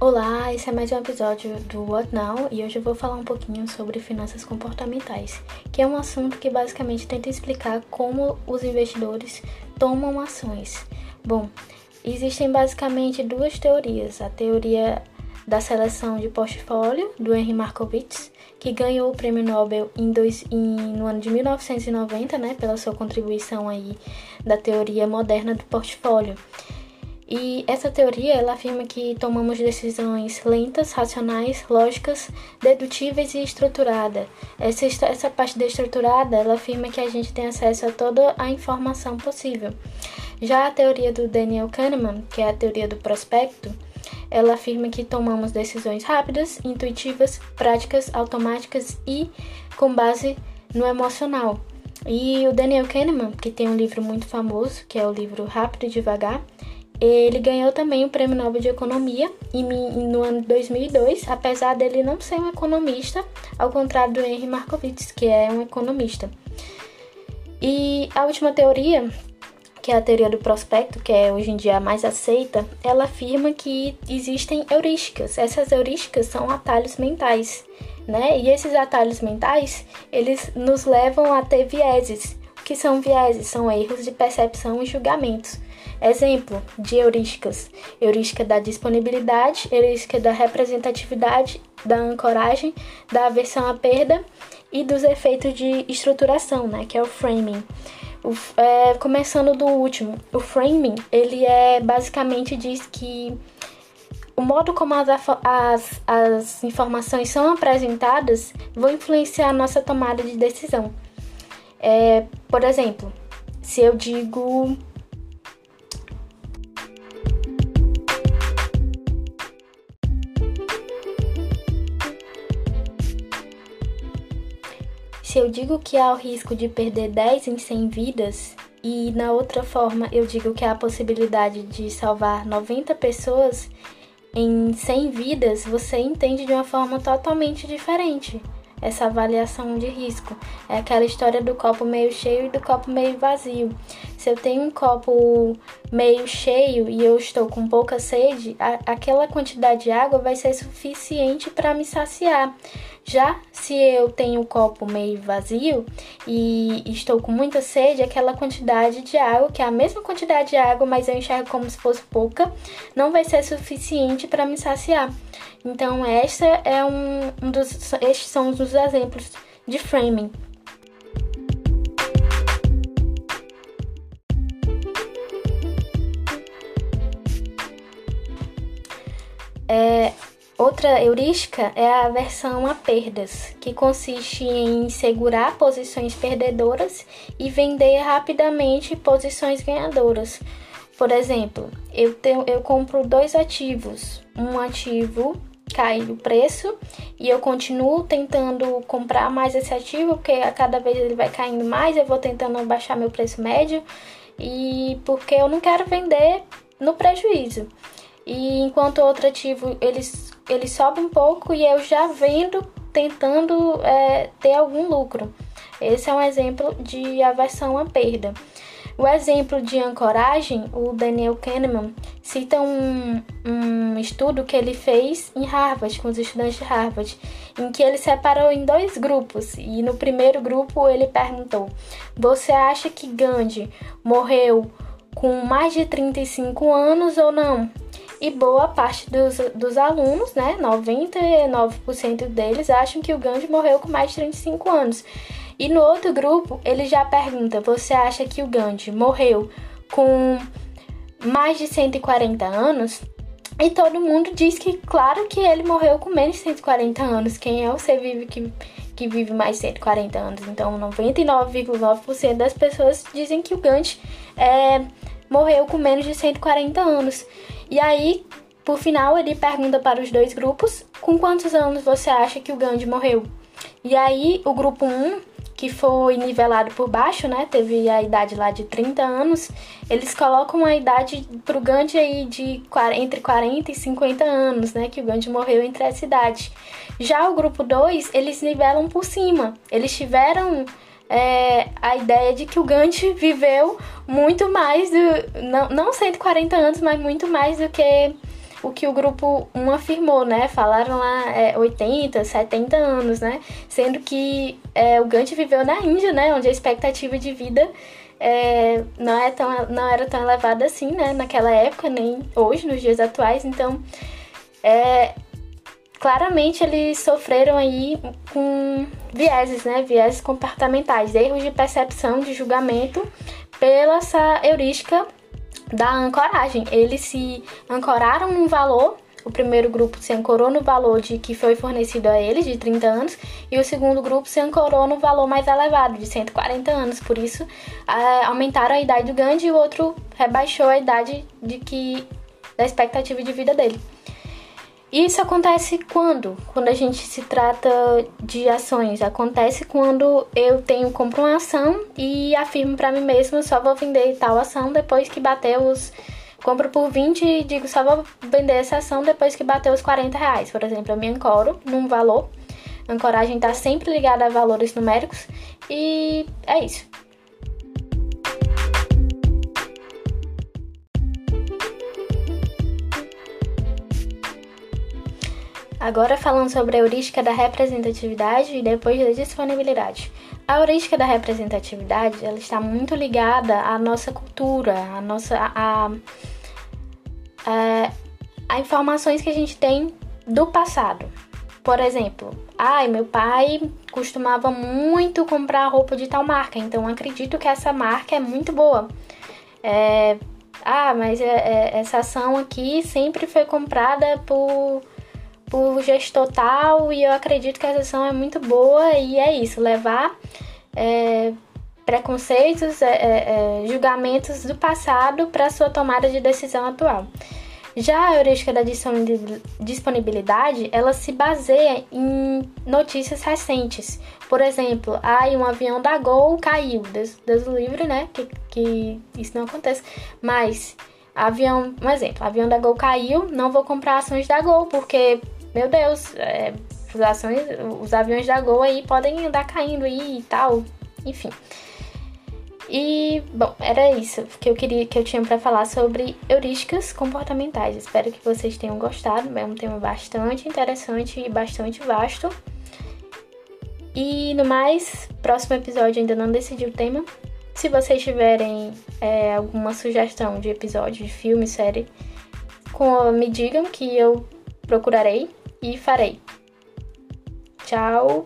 Olá, esse é mais um episódio do What Now e hoje eu vou falar um pouquinho sobre finanças comportamentais, que é um assunto que basicamente tenta explicar como os investidores tomam ações. Bom, existem basicamente duas teorias: a teoria da seleção de portfólio do Henry Markowitz, que ganhou o prêmio Nobel em dois, em, no ano de 1990, né, pela sua contribuição aí da teoria moderna do portfólio. E essa teoria ela afirma que tomamos decisões lentas, racionais, lógicas, dedutíveis e estruturadas. Essa, essa parte da estruturada ela afirma que a gente tem acesso a toda a informação possível. Já a teoria do Daniel Kahneman, que é a teoria do prospecto, ela afirma que tomamos decisões rápidas, intuitivas, práticas, automáticas e com base no emocional. E o Daniel Kahneman, que tem um livro muito famoso, que é o livro Rápido e Devagar, ele ganhou também o Prêmio Nobel de Economia no ano de 2002, apesar dele não ser um economista, ao contrário do Henry Markowitz, que é um economista. E a última teoria, que é a teoria do prospecto, que é hoje em dia a mais aceita, ela afirma que existem heurísticas. Essas heurísticas são atalhos mentais, né? E esses atalhos mentais, eles nos levam a ter vieses. Que são vieses? São erros de percepção e julgamentos. Exemplo de heurísticas: heurística da disponibilidade, heurística da representatividade, da ancoragem, da aversão à perda e dos efeitos de estruturação, né, que é o framing. O, é, começando do último, o framing, ele é basicamente diz que o modo como as, as, as informações são apresentadas vão influenciar a nossa tomada de decisão. É, por exemplo, se eu digo Se eu digo que há o risco de perder 10 em 100 vidas, e na outra forma eu digo que há a possibilidade de salvar 90 pessoas em 100 vidas, você entende de uma forma totalmente diferente essa avaliação de risco. É aquela história do copo meio cheio e do copo meio vazio. Se eu tenho um copo meio cheio e eu estou com pouca sede, a, aquela quantidade de água vai ser suficiente para me saciar. Já se eu tenho o copo meio vazio e estou com muita sede, aquela quantidade de água, que é a mesma quantidade de água, mas eu enxergo como se fosse pouca, não vai ser suficiente para me saciar. Então, essa é um, um dos, estes são os exemplos de framing. É, outra heurística é a aversão a perdas, que consiste em segurar posições perdedoras e vender rapidamente posições ganhadoras. Por exemplo, eu, tenho, eu compro dois ativos, um ativo cai o preço e eu continuo tentando comprar mais esse ativo, porque a cada vez ele vai caindo mais, eu vou tentando baixar meu preço médio e porque eu não quero vender no prejuízo. E enquanto o outro ativo ele, ele sobe um pouco e eu já vendo tentando é, ter algum lucro. Esse é um exemplo de aversão à perda. O exemplo de ancoragem, o Daniel Kahneman cita um, um estudo que ele fez em Harvard, com os estudantes de Harvard, em que ele separou em dois grupos. E no primeiro grupo ele perguntou: Você acha que Gandhi morreu com mais de 35 anos ou não? E boa parte dos, dos alunos, né, 99% deles, acham que o Gandhi morreu com mais de 35 anos. E no outro grupo, ele já pergunta: você acha que o Gandhi morreu com mais de 140 anos? E todo mundo diz que, claro, que ele morreu com menos de 140 anos. Quem é o ser vivo que, que vive mais de 140 anos? Então, 99,9% das pessoas dizem que o Gandhi é, morreu com menos de 140 anos. E aí, por final, ele pergunta para os dois grupos: com quantos anos você acha que o Gandhi morreu? E aí, o grupo 1 que foi nivelado por baixo, né? Teve a idade lá de 30 anos. Eles colocam a idade pro Gandhi aí de entre 40 e 50 anos, né? Que o Gandhi morreu entre essa idade. Já o grupo 2, eles nivelam por cima. Eles tiveram é, a ideia de que o Gandhi viveu muito mais do. Não, não 140 anos, mas muito mais do que o, que o grupo 1 afirmou, né? Falaram lá é, 80, 70 anos, né? Sendo que é, o Gandhi viveu na Índia, né? Onde a expectativa de vida é, não, é tão, não era tão elevada assim, né? Naquela época, nem hoje, nos dias atuais. Então, é, claramente eles sofreram aí com vieses, né? Vieses comportamentais, erros de percepção, de julgamento pela essa heurística da ancoragem. Eles se ancoraram num valor o primeiro grupo se ancorou no valor de que foi fornecido a eles, de 30 anos, e o segundo grupo se ancorou no valor mais elevado, de 140 anos. Por isso, aumentaram a idade do Gandhi e o outro rebaixou a idade de que da expectativa de vida dele. Isso acontece quando? Quando a gente se trata de ações. Acontece quando eu tenho compro uma ação e afirmo para mim mesma só vou vender tal ação depois que bater os compro por 20 e digo só vou vender essa ação depois que bater os 40 reais. Por exemplo, eu me ancoro num valor. A ancoragem está sempre ligada a valores numéricos e é isso. Agora falando sobre a heurística da representatividade e depois da disponibilidade. A heurística da representatividade, ela está muito ligada à nossa cultura, à nossa a, a, a informações que a gente tem do passado. Por exemplo, ai, meu pai costumava muito comprar roupa de tal marca, então acredito que essa marca é muito boa. É, ah, mas é, é, essa ação aqui sempre foi comprada por por gestor tal e eu acredito que a sessão é muito boa e é isso, levar é, preconceitos, é, é, é julgamentos do passado para sua tomada de decisão atual. Já a heurística da disponibilidade, ela se baseia em notícias recentes. Por exemplo, ai, um avião da Gol caiu. Deus, Deus livre, né? Que, que isso não acontece. Mas, avião, um exemplo, avião da Gol caiu, não vou comprar ações da Gol, porque meu Deus, é, as ações, os aviões da Gol aí podem andar caindo aí e tal, enfim. E, bom, era isso que eu queria que eu tinha para falar sobre heurísticas comportamentais. Espero que vocês tenham gostado, é um tema bastante interessante e bastante vasto. E no mais, próximo episódio ainda não decidi o tema. Se vocês tiverem é, alguma sugestão de episódio, de filme, série, com, me digam que eu procurarei e farei. Tchau!